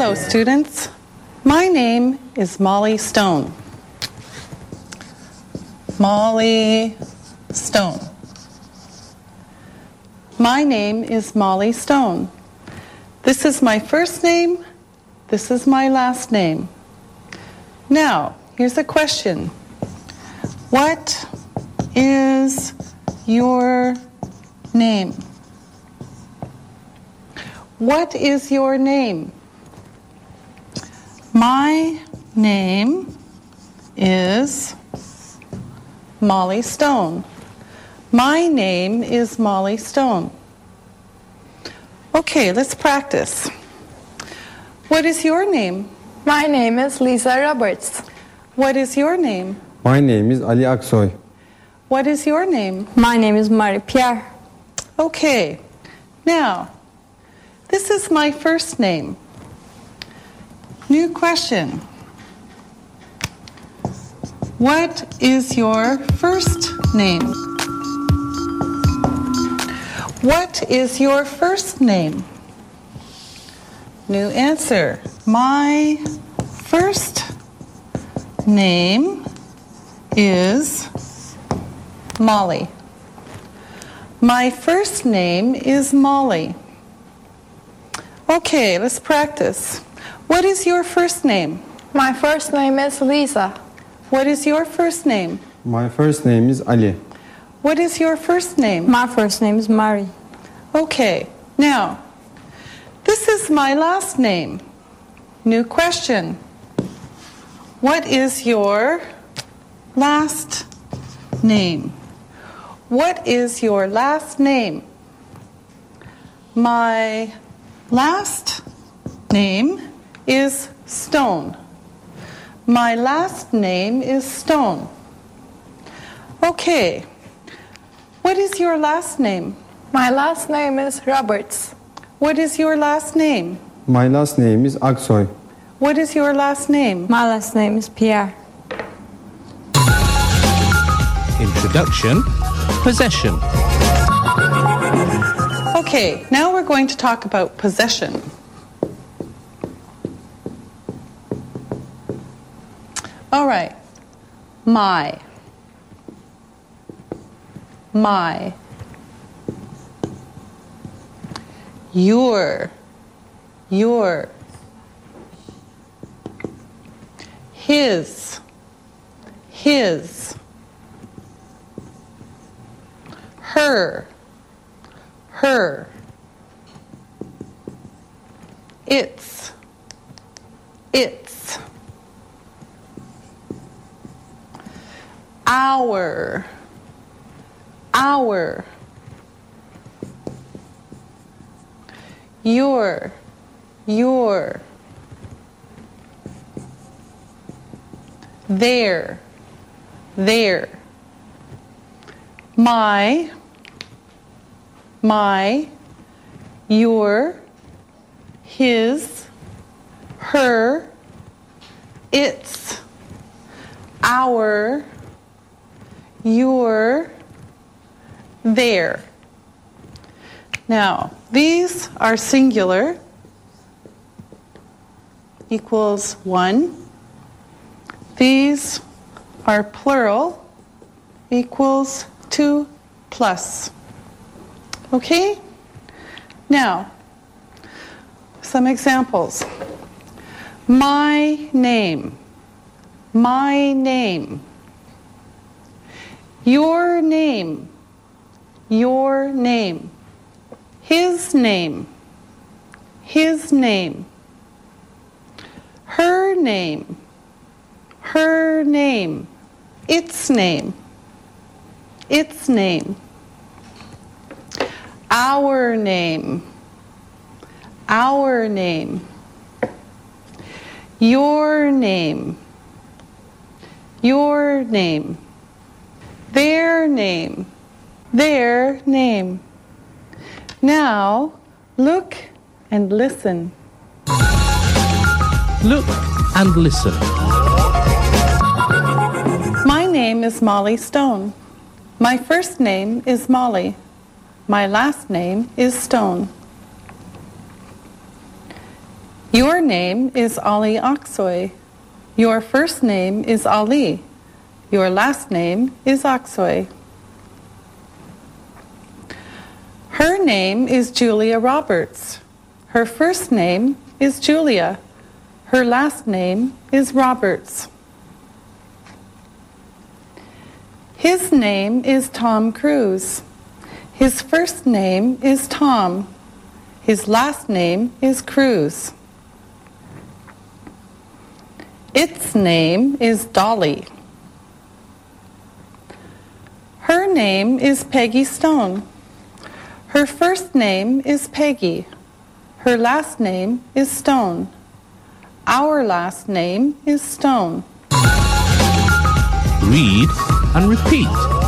Hello, students. My name is Molly Stone. Molly Stone. My name is Molly Stone. This is my first name. This is my last name. Now, here's a question. What is your name? What is your name? My name is Molly Stone. My name is Molly Stone. Okay, let's practice. What is your name? My name is Lisa Roberts. What is your name? My name is Ali Aksoy. What is your name? My name is Marie Pierre. Okay, now, this is my first name. New question. What is your first name? What is your first name? New answer. My first name is Molly. My first name is Molly. Okay, let's practice. What is your first name? My first name is Lisa. What is your first name? My first name is Ali. What is your first name? My first name is Marie. Okay, now, this is my last name. New question. What is your last name? What is your last name? My last name is Stone. My last name is Stone. Okay. What is your last name? My last name is Roberts. What is your last name? My last name is Aksoy. What is your last name? My last name is Pierre. Introduction Possession Okay, now we're going to talk about possession. All right. My. My. Your. Your. His. His. Her. Her. It's. It's. Our. Our. Your. Your. their, their, My. My. Your. His. Her. Its. Our. Your. their. Now, these are singular equals one. These are plural equals two plus. Okay? Now, some examples. My name. My name. Your name. Your name. His name. His name. Her name. Her name. Its name. Its name. Our name. Our name. Your name. Your name. Their name. Their name. Now, look and listen. Look and listen. My name is Molly Stone. My first name is Molly. My last name is Stone. Your name is Ali Aksoy. Your first name is Ali. Your last name is Aksoy. Her name is Julia Roberts. Her first name is Julia. Her last name is Roberts. His name is Tom Cruise. His first name is Tom. His last name is Cruise. Its name is Dolly. Her name is Peggy Stone. Her first name is Peggy. Her last name is Stone. Our last name is Stone. Read and repeat.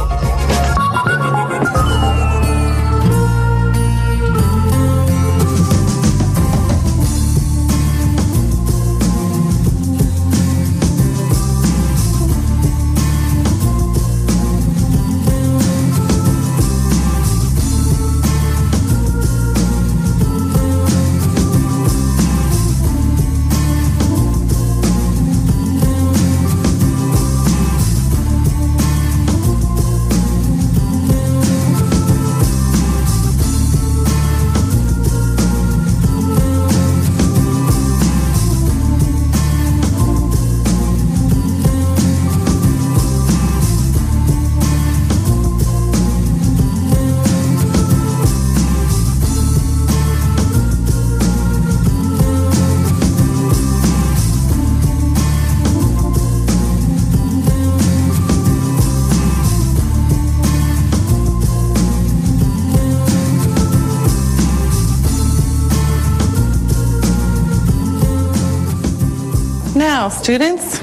Students,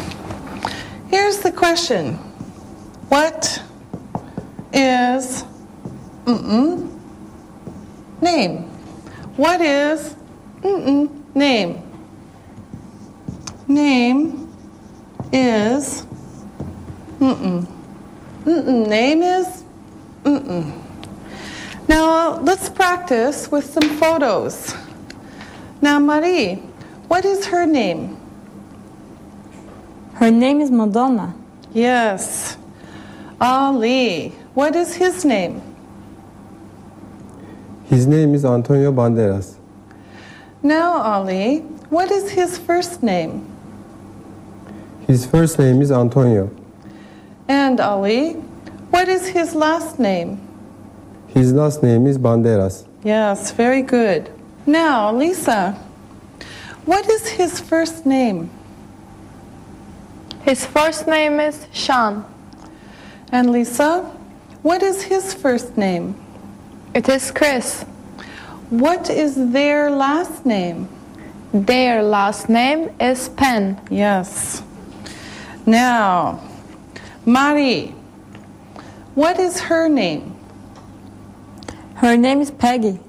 here's the question. What is name? What is name? Name is. Mm-mm. Name is mm-mm. Now, let's practice with some photos. Now, Marie, what is her name? Her name is Madonna. Yes. Ali. What is his name? His name is Antonio Banderas. Now, Ali, what is his first name? His first name is Antonio. And Ali, what is his last name? His last name is Banderas. Yes, very good. Now, Lisa, what is his first name? His first name is Sean. And Lisa, what is his first name? It is Chris. What is their last name? Their last name is Penn. Yes. Now, Marie, what is her name? Her name is Peggy.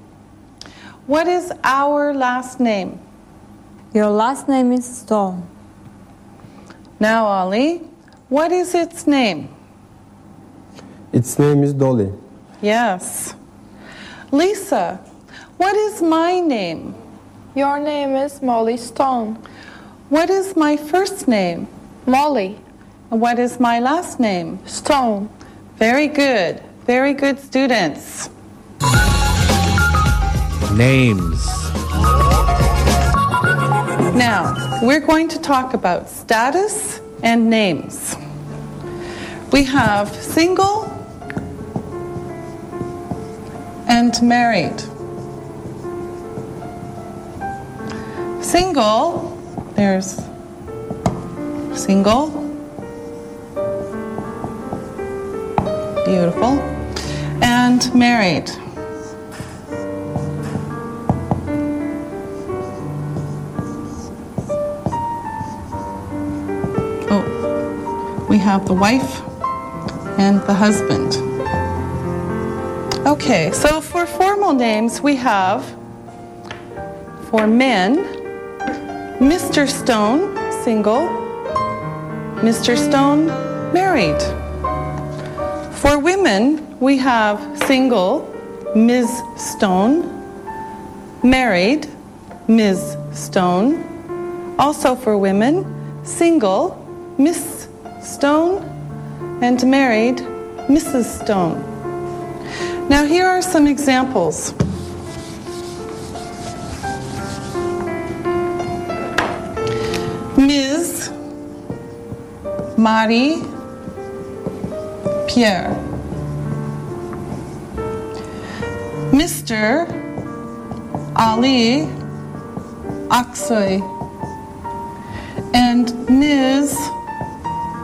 What is our last name? Your last name is Stone. Now, Ali, what is its name? Its name is Dolly. Yes. Lisa, what is my name? Your name is Molly Stone. What is my first name? Molly And What is my last name? Stone. Very good. Very good students. Names. Now, we're going to talk about status and names. We have single and married. Single, there's single, beautiful, and married. Have the wife and the husband. Okay, so for formal names, we have for men, Mr. Stone, single, Mr. Stone, married. For women, we have single, Ms. Stone, married, Ms. Stone. Also for women, single, Miss Stone, and married, Mrs. Stone. Now, here are some examples. Ms. Marie Pierre. Mr. Ali Aksoy. And Ms.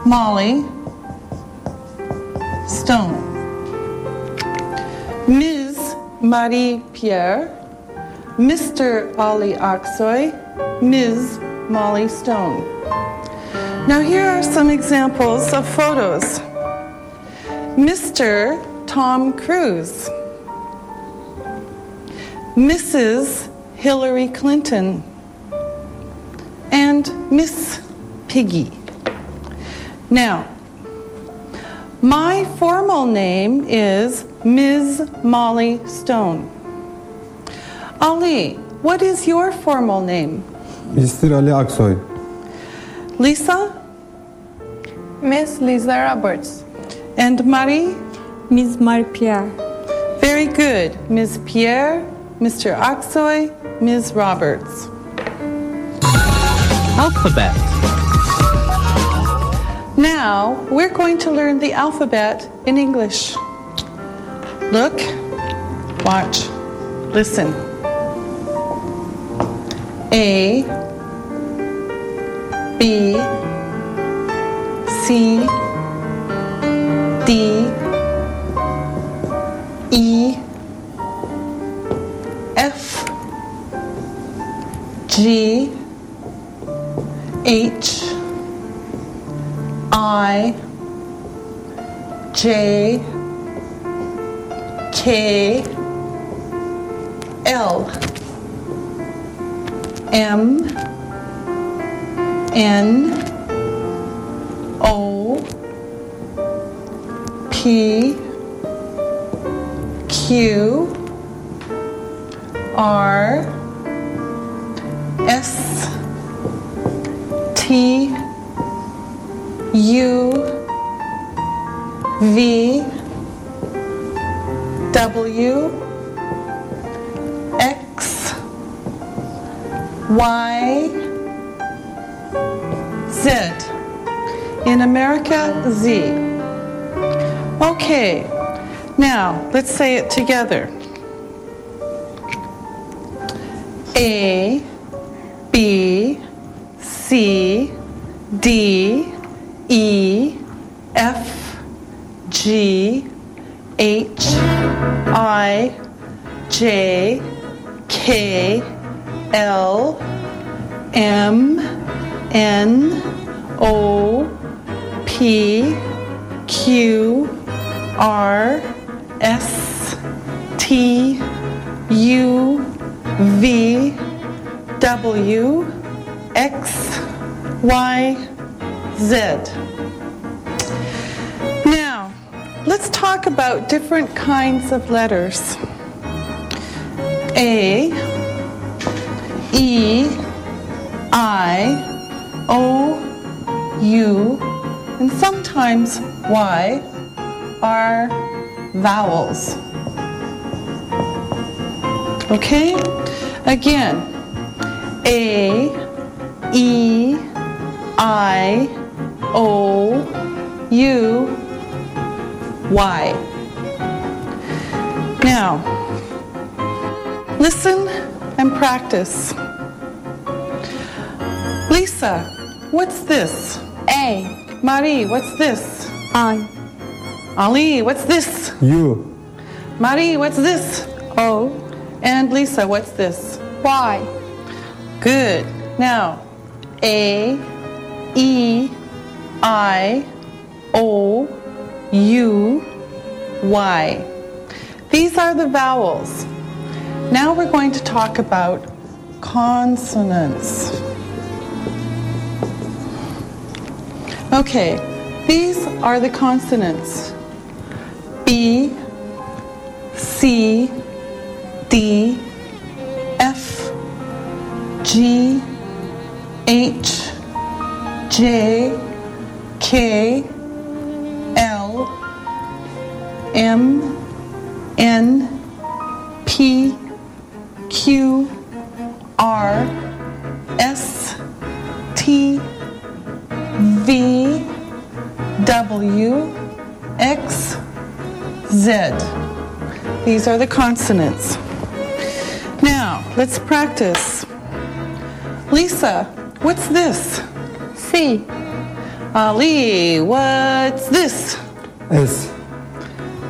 Molly Stone. Ms. Marie Pierre, Mr. Ali Aksoy, Ms. Molly Stone. Now, here are some examples of photos Mr. Tom Cruise, Mrs. Hillary Clinton, and Miss Piggy. Now, my formal name is Ms. Molly Stone. Ali, what is your formal name? Mr. Ali Aksoy. Lisa Miss Lisa Roberts. and Marie? Ms. Marie-Pierre. Very good. Ms. Pierre, Mr. Aksoy, Ms. Roberts. Alphabet. Now, we're going to learn the alphabet in English. Look, watch, listen. A, B, C, D, E, F, G, H, I, J, K, L, M, N, O, P, Q, R, S, T, U, V, W, X, Y, Z. In America, Z. Okay, now let's say it together. A, B, C, D, E, F, G, H, I, J, K, L, M, N, O, P, Q, R, S, T, U, V, W, X, Y, Z. Now, let's talk about different kinds of letters. A, E, I, O, U, and sometimes Y are vowels. Okay? Again, A, E, I, O, U, Y. Now, listen and practice. Lisa, what's this? A. Marie, what's this? I. Ali, what's this? You. Marie, what's this? O. And Lisa, what's this? Y. Good. Now, A, E, I, O U Y. These are the vowels. Now we're going to talk about consonants. Okay, these are the consonants B, C, D, F, G, H, J, K, L, M, N, P, Q, R, S, T, V, W, X, Z. These are the consonants. Now, let's practice. Lisa, what's this? C. Ali, what's this? S.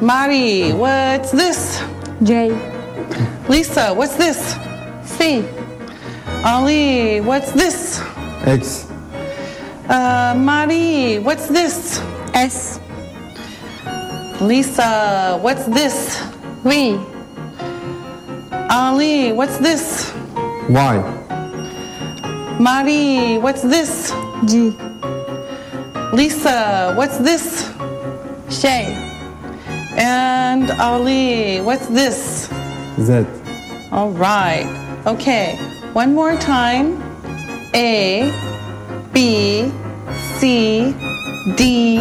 Marie, what's this? J, Lisa, what's this? C. Ali, what's this? X. Uh, Marie, what's this? S, Lisa, what's this? V. Ali, what's this? Y. Marie, what's this? G, Lisa, what's this? Shay. And Ali, what's this? Z. All right. Okay. One more time. A, B, C, D,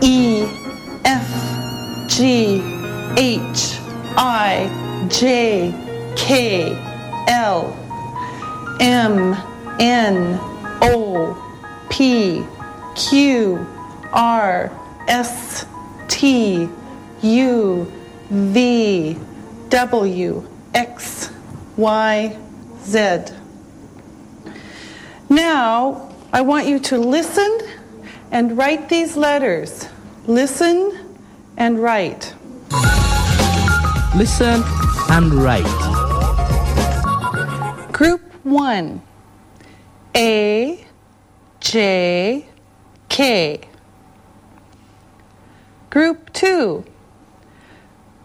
E, F, G, H, I, J, K, L, M, N, O, P, Q, R, S, T, U, V, W, X, Y, Z. Now, I want you to listen and write these letters. Listen and write. Listen and write. Group 1 A, J, K. Group 2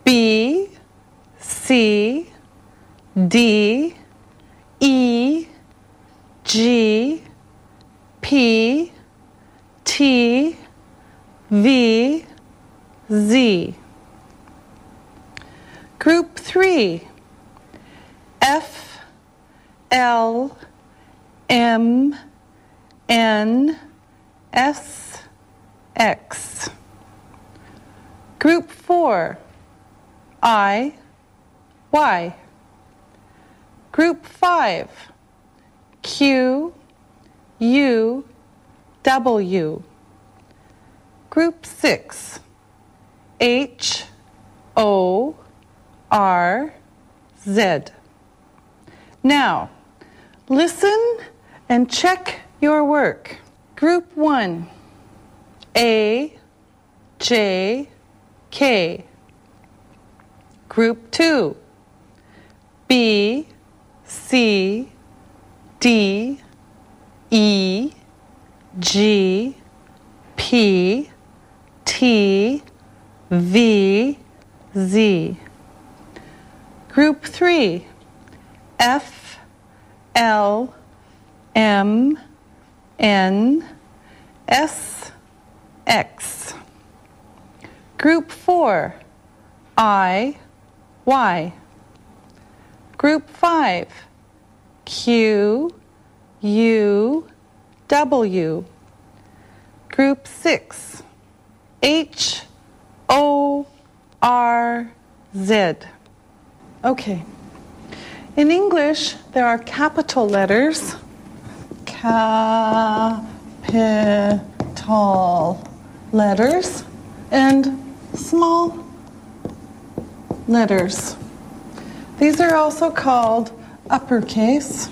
B, C, D, E, G, P, T, V, Z. Group 3 F, L, M, N, S, X. Group 4 I, Y. Group 5 Q, U, W. Group 6 H, O, R, Z. Now, listen and check your work. Group 1 A, J, K. Group 2 B, C, D, E, G, P, T, V, Z. Group 3 F, L, M, N, S, X. Group 4 I, Y. Group 5 Q, U, W. Group 6 H, O, R, Z. Okay. In English, there are capital letters. Capital letters and small letters. These are also called uppercase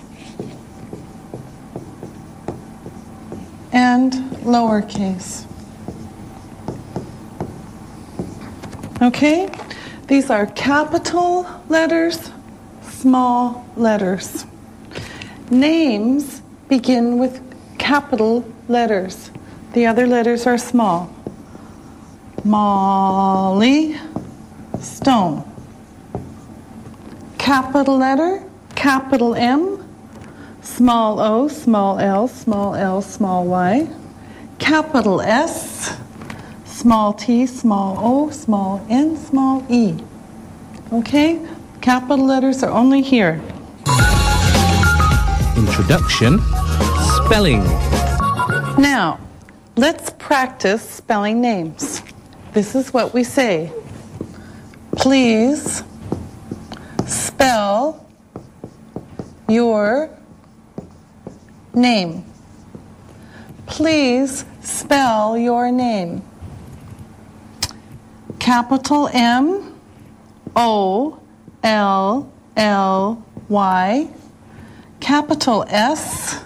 and lowercase. Okay? These are capital letters, small letters. Names begin with capital letters. The other letters are small. Molly Stone. Capital letter, capital M, small o, small l, small l, small y. Capital S, small t, small o, small n, small e. Okay? Capital letters are only here. Introduction. Spelling. Now, let's practice spelling names. This is what we say. Please spell your name. Please spell your name. Capital M O L L Y. Capital S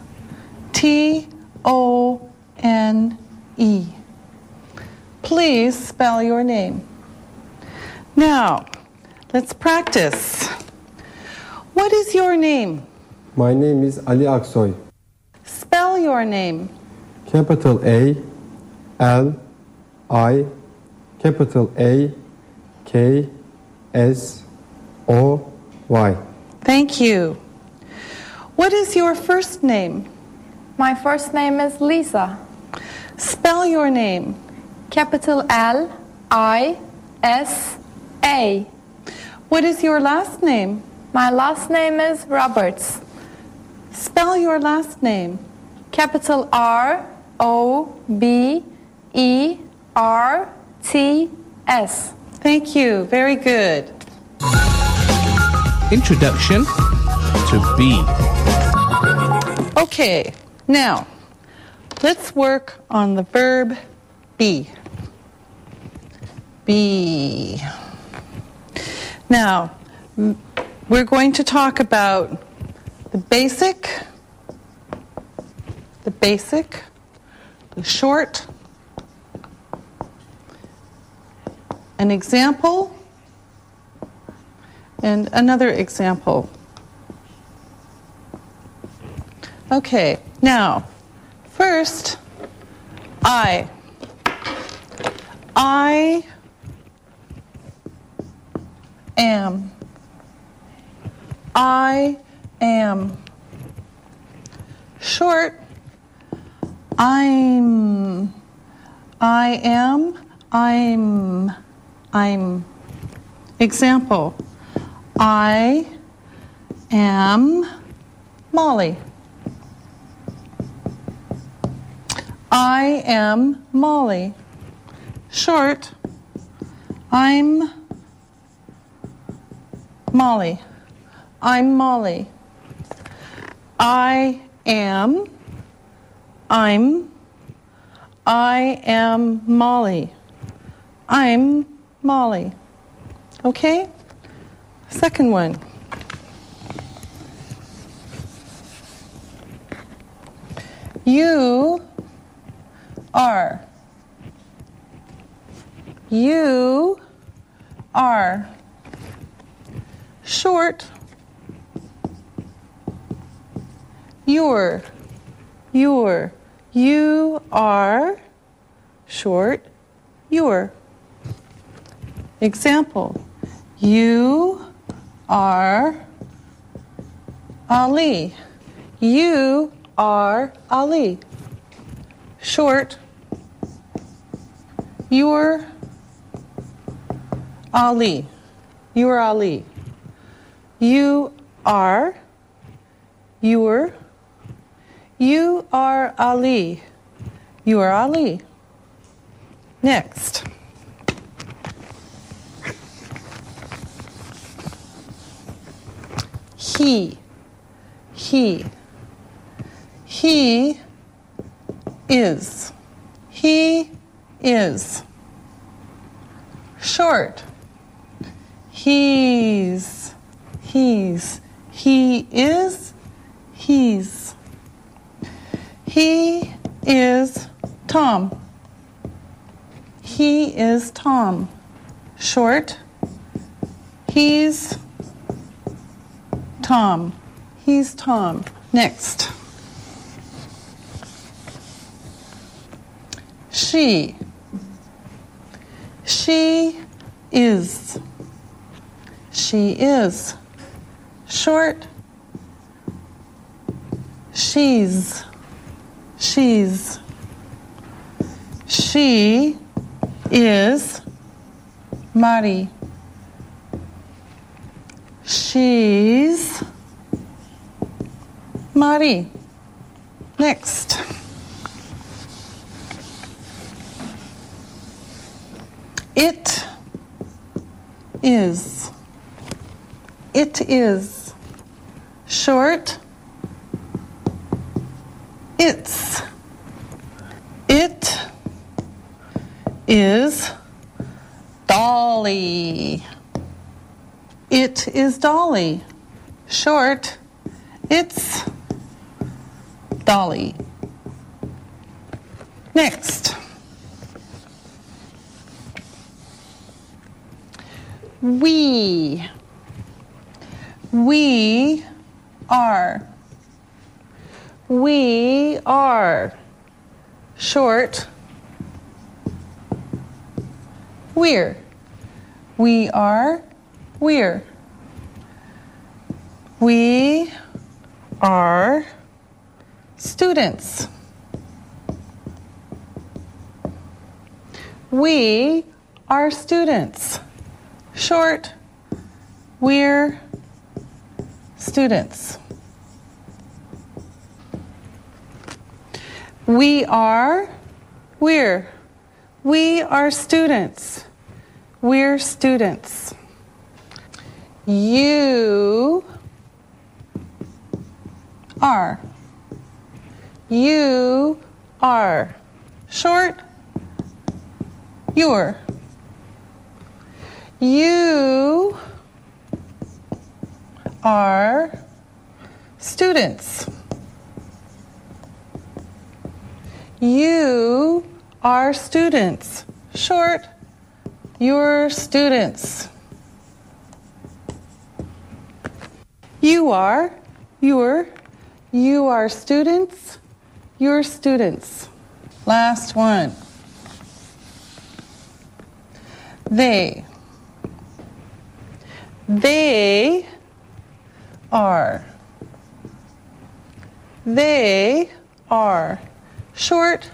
T O N E. Please spell your name. Now, let's practice. What is your name? My name is Ali Aksoy. Spell your name. Capital A, L, I, capital A, K, S, O, Y. Thank you. What is your first name? My first name is Lisa. Spell your name. Capital L I S A. What is your last name? My last name is Roberts. Spell your last name. Capital R O B E R T S. Thank you. Very good. Introduction to be. Okay, now let's work on the verb be. Be. Now, we're going to talk about the basic, the basic, the short, an example, and another example. Okay, now, first, I. I am. I am. Short, I'm. I am. I'm. I'm. Example, I am Molly. I am Molly. Short, I'm Molly. I'm Molly. I am. I'm. I am Molly. I'm Molly. Okay? Second one. You are. You are. Short. You're. You're. You are. Short. You're. Example. You are Ali. You are Ali. Short. You're Ali. You're Ali. You are. You're. You are Ali. You are Ali. Next. He. He. He is. He is. Short. He's. He's. He is. He's. He is Tom. He is Tom. Short. He's Tom. He's Tom. Next. She. She is. She is. Short. She's. She's. She is Marie. She's Marie. Next. It is. It is. Short. It's. It is Dolly. It is Dolly. Short. It's Dolly. Next. We. We are. We are. Short. We're. We are. We're. We are students. We are students. Short, we're students. We are, we're. We are students. We're students. You are. You are. Short, you're. You are students. You are students. Short, you're students. You are, you're, you are students, you're students. Last one. They. They are. They are. Short.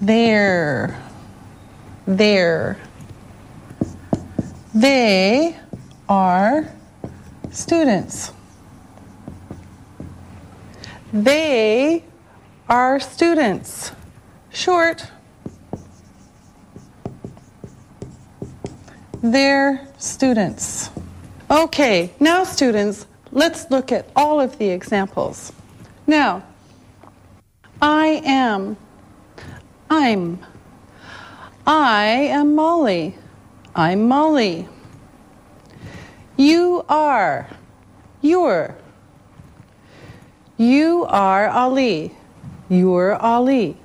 They're. They're. They are students. They are students. Short. They're students. Okay, now students, let's look at all of the examples. Now, I am. I'm. I am Molly. I'm Molly. You are. You're. You are Ali. You're Ali.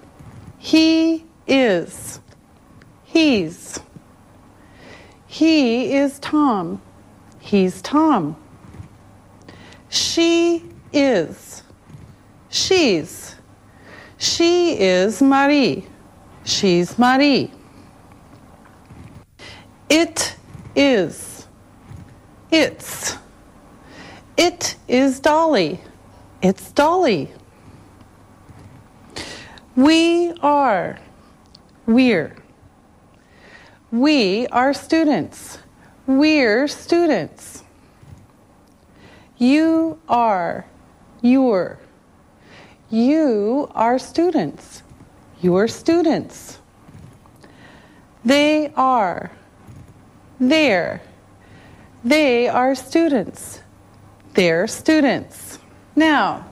He is. He's. He is Tom. He's Tom. She is. She's. She is Marie. She's Marie. It is. It's. It is Dolly. It's Dolly. We are. We're. We are students. We're students. You are. You're. You are students. You're students. They are. They're. They are students. They're students. Now,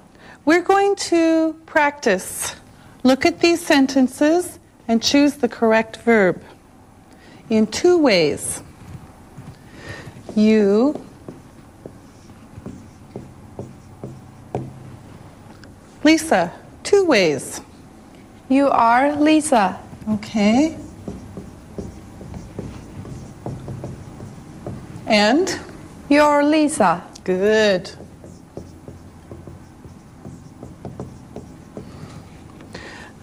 we're going to practice. Look at these sentences and choose the correct verb in two ways. You Lisa, two ways. You are Lisa. Okay. And You're Lisa. good.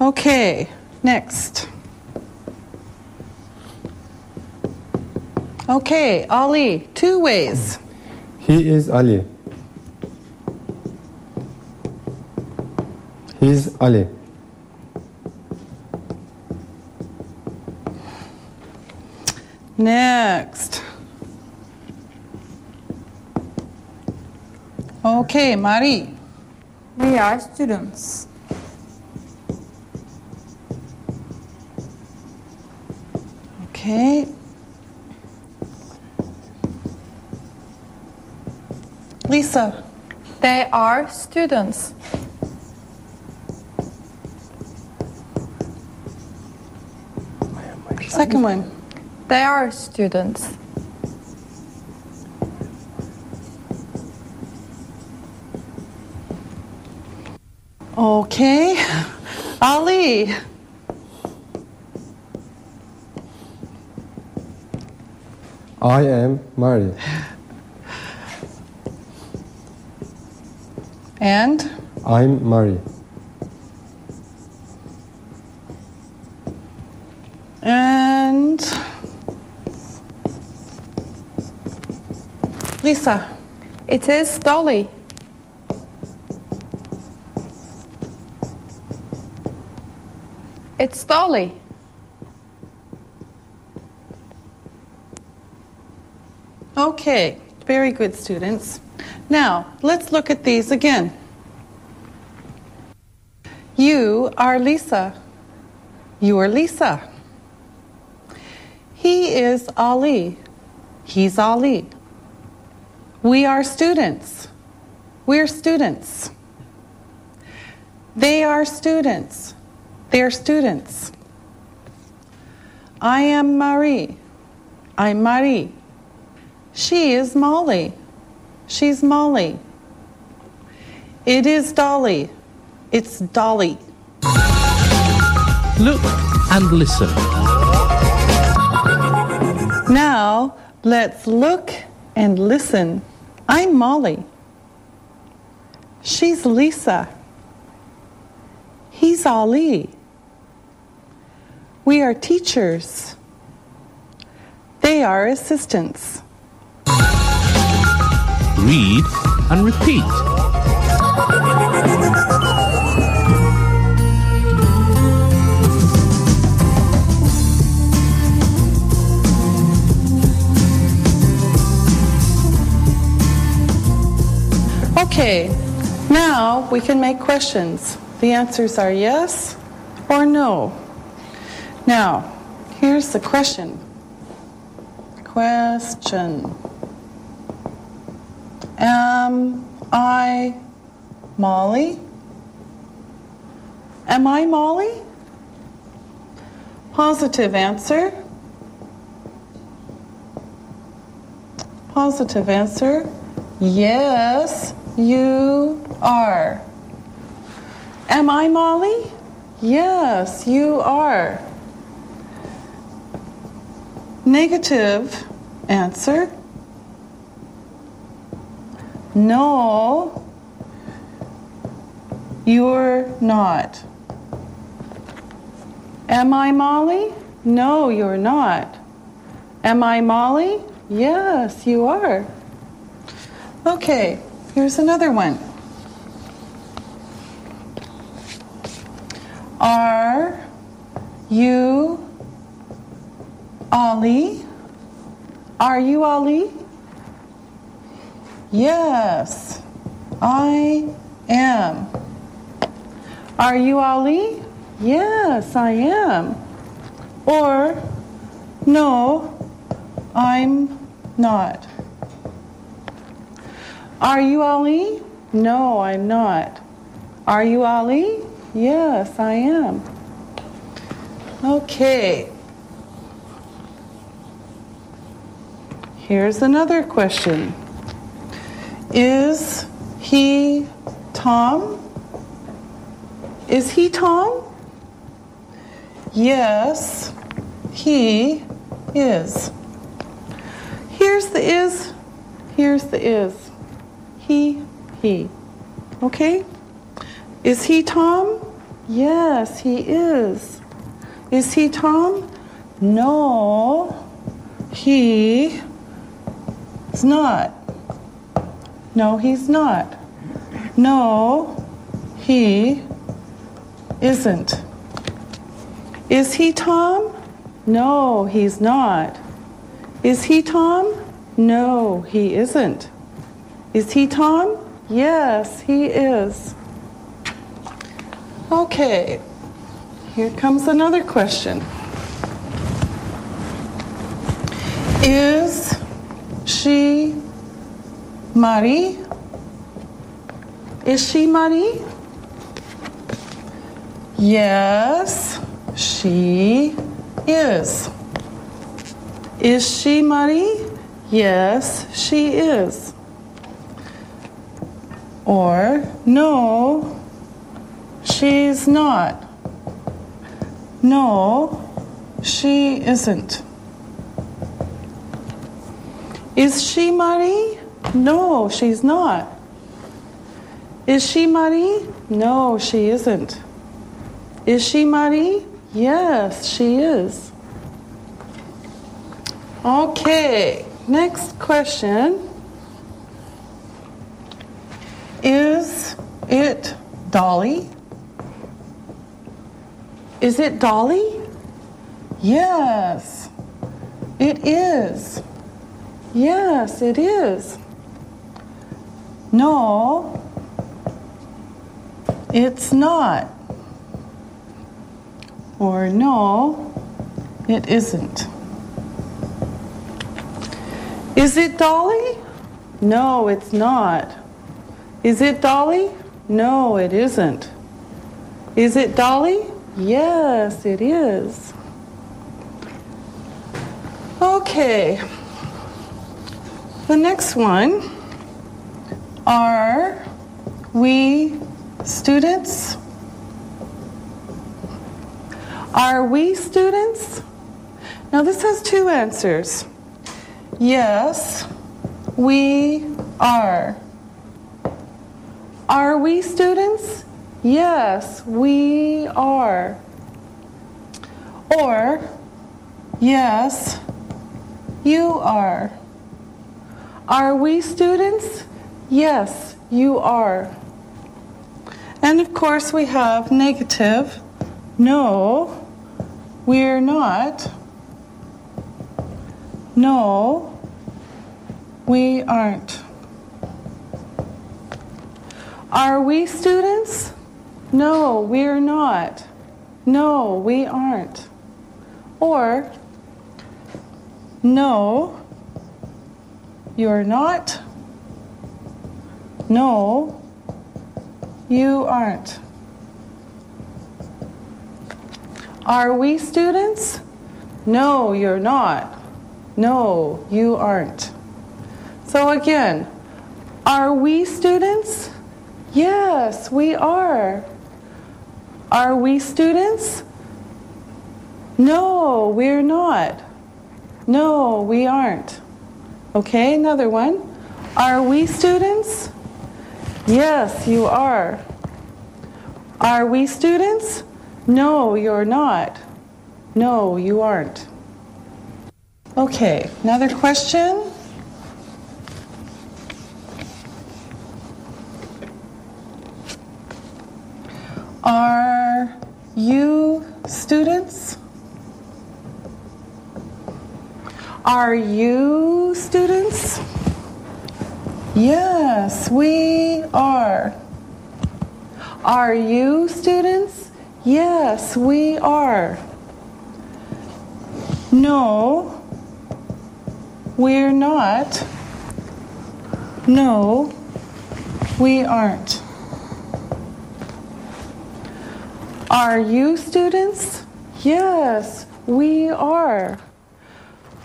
Okay, next. Okay, Ali, two ways. He is Ali. He's Ali. Next. Okay, Marie. We are students. Okay. Lisa. They are students. Second one. They are students. Okay. Ali. I am Marie. And I'm Marie. and Lisa. It is Dolly. It's Dolly. Okay, very good students. Now, let's look at these again. You are Lisa. You are Lisa. He is Ali. He's Ali. We are students. We're students. They are students. They're students. I am Marie. I'm Marie. She is Molly. She's Molly. It is Dolly. It's Dolly. Look and listen. Now, let's look and listen. I'm Molly. She's Lisa. He's Ali. We are teachers. They are assistants. Read and repeat. Okay, now we can make questions. The answers are yes or no. Now, here's the question. Question. Am I Molly? Am I Molly? Positive answer. Positive answer. Yes, you are. Am I Molly? Yes, you are. Negative answer. No, you're not. Am I Molly? No, you're not. Am I Molly? Yes, you are. Okay, here's another one. Are you Ali? Are you Ali? Yes, I am. Are you Ali? Yes, I am. Or, no, I'm not. Are you Ali? No, I'm not. Are you Ali? Yes, I am. Okay. Here's another question. Is he Tom? Is he Tom? Yes, he is. Here's the is, here's the is. He, he. Okay? Is he Tom? Yes, he is. Is he Tom? No, he is not. No, he's not. No, he isn't. Is he Tom? No, he's not. Is he Tom? No, he isn't. Is he Tom? Yes, he is. Okay, here comes another question. Is she Marie? Is she Marie? Yes, she is. Is she Marie? Yes, she is. Or, no, she's not. No, she isn't. Is she Marie? No, she's not. Is she Marie? No, she isn't. Is she Marie? Yes, she is. Okay, next question. Is it Dolly? Is it Dolly? Yes, it is. Yes, it is. No, it's not. Or no, it isn't. Is it Dolly? No, it's not. Is it Dolly? No, it isn't. Is it Dolly? Yes, it is. Okay. The next one are we students? Are we students? Now, this has two answers. Yes, we are. Are we students? Yes, we are. Or, yes, you are. Are we students? Yes, you are. And of course, we have negative. No, we're not. No, we aren't. Are we students? No, we're not. No, we aren't. Or, no, you're not. No, you aren't. Are we students? No, you're not. No, you aren't. So again, are we students? Yes, we are. Are we students? No, we're not. No, we aren't. Okay, another one. Are we students? Yes, you are. Are we students? No, you're not. No, you aren't. Okay, another question. Are you students? Are you students? Yes, we are. Are you students? Yes, we are. No, we're not. No, we aren't. Are you students? Yes, we are.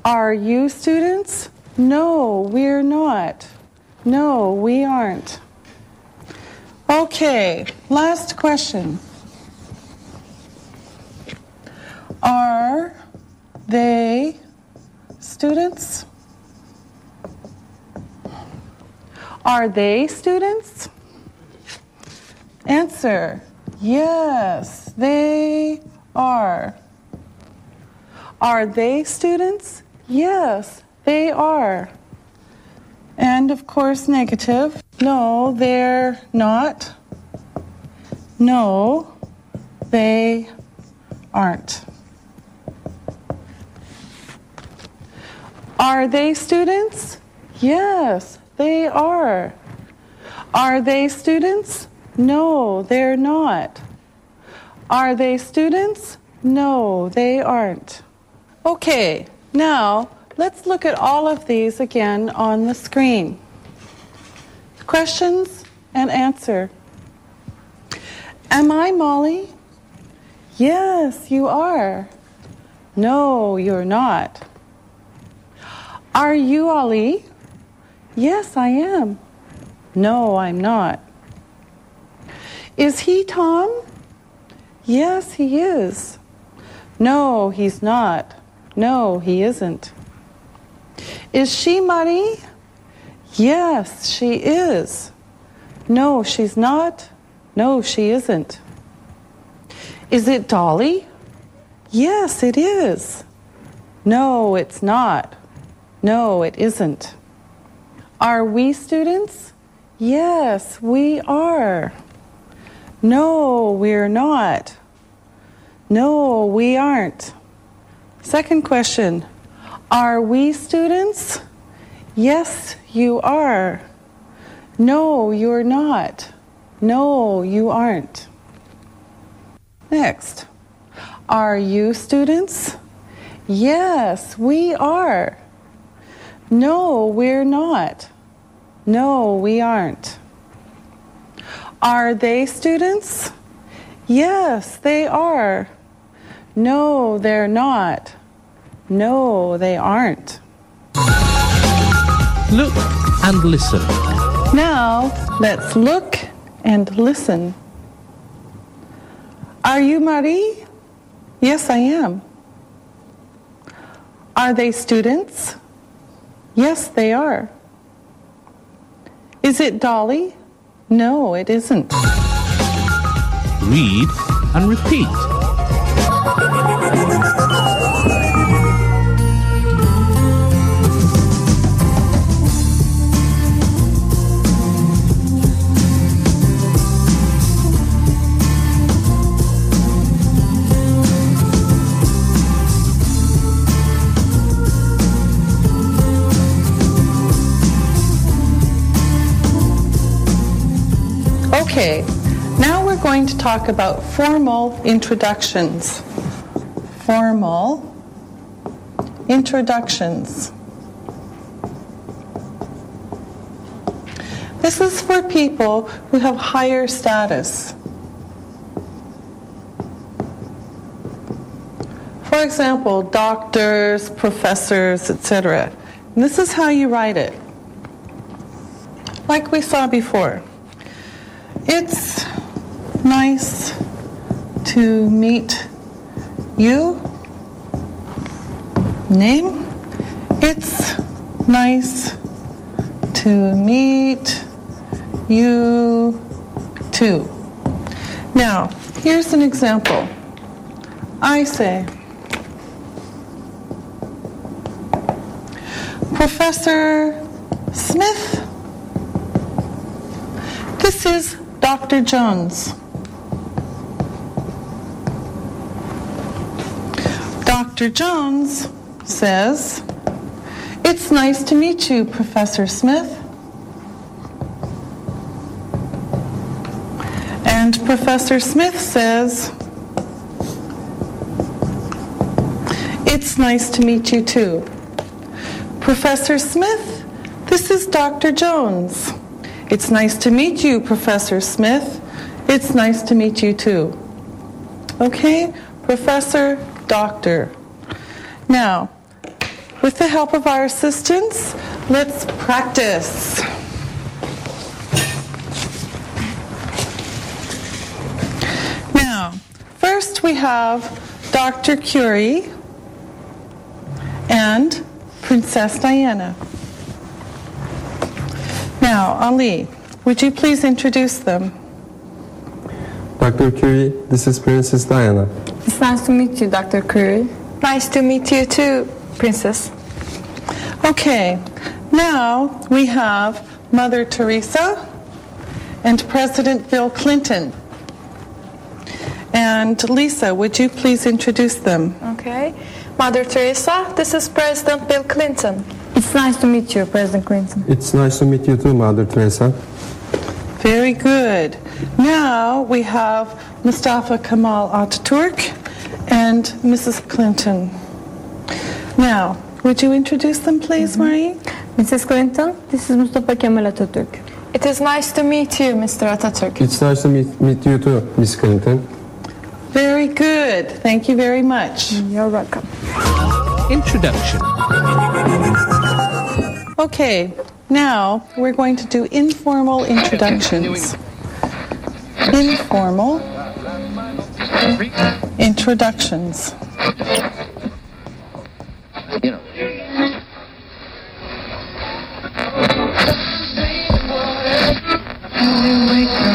Are you students? No, we're not. No, we aren't. Okay, last question. Are they students? Are they students? Answer Yes, they are. Are they students? Yes, they are. And of course, negative. No, they're not. No, they aren't. Are they students? Yes, they are. Are they students? No, they're not. Are they students? No, they aren't. Okay, now let's look at all of these again on the screen. Questions and answer. Am I Molly? Yes, you are. No, you're not. Are you Ali? Yes, I am. No, I'm not. Is he Tom? Yes, he is. No, he's not. No, he isn't. Is she Marie? Yes, she is. No, she's not. No, she isn't. Is it Dolly? Yes, it is. No, it's not. No, it isn't. Are we students? Yes, we are. No, we're not. No, we aren't. Second question Are we students? Yes, you are. No, you're not. No, you aren't. Next. Are you students? Yes, we are. No, we're not. No, we aren't. Are they students? Yes, they are. No, they're not. No, they aren't. Look and listen. Now, let's look and listen. Are you Marie? Yes, I am. Are they students? Yes, they are. Is it Dolly? No, it isn't. Read and repeat. Going to talk about formal introductions. Formal introductions. This is for people who have higher status. For example, doctors, professors, etc. This is how you write it. Like we saw before. It's nice to meet you. Name. It's nice to meet you too. Now, here's an example. I say, Professor Smith, this is Dr. Jones. Dr. Jones says, It's nice to meet you, Professor Smith. And Professor Smith says, It's nice to meet you too. Professor Smith, this is Dr. Jones. It's nice to meet you, Professor Smith. It's nice to meet you too. Okay? Professor, doctor. Now, with the help of our assistants, let's practice. Now, first we have Dr. Curie and Princess Diana. Now, Ali, would you please introduce them? Dr. Curie, this is Princess Diana. It's nice to meet you, Dr. Curie. Nice to meet you too, Princess. Okay, now we have Mother Teresa and President Bill Clinton. And Lisa, would you please introduce them? Okay. Mother Teresa, this is President Bill Clinton. It's nice to meet you, President Clinton. It's nice to meet you too, Mother Teresa. Very good. Now we have Mustafa Kemal Ataturk and Mrs. Clinton. Now, would you introduce them, please, mm-hmm. Marie? Mrs. Clinton, this is Mustafa Kemal Atatürk. It is nice to meet you, Mr. Atatürk. It's nice to meet, meet you too, Miss Clinton. Very good. Thank you very much. You're welcome. Introduction. Okay, now we're going to do informal introductions. Informal Introductions. You know. Oh,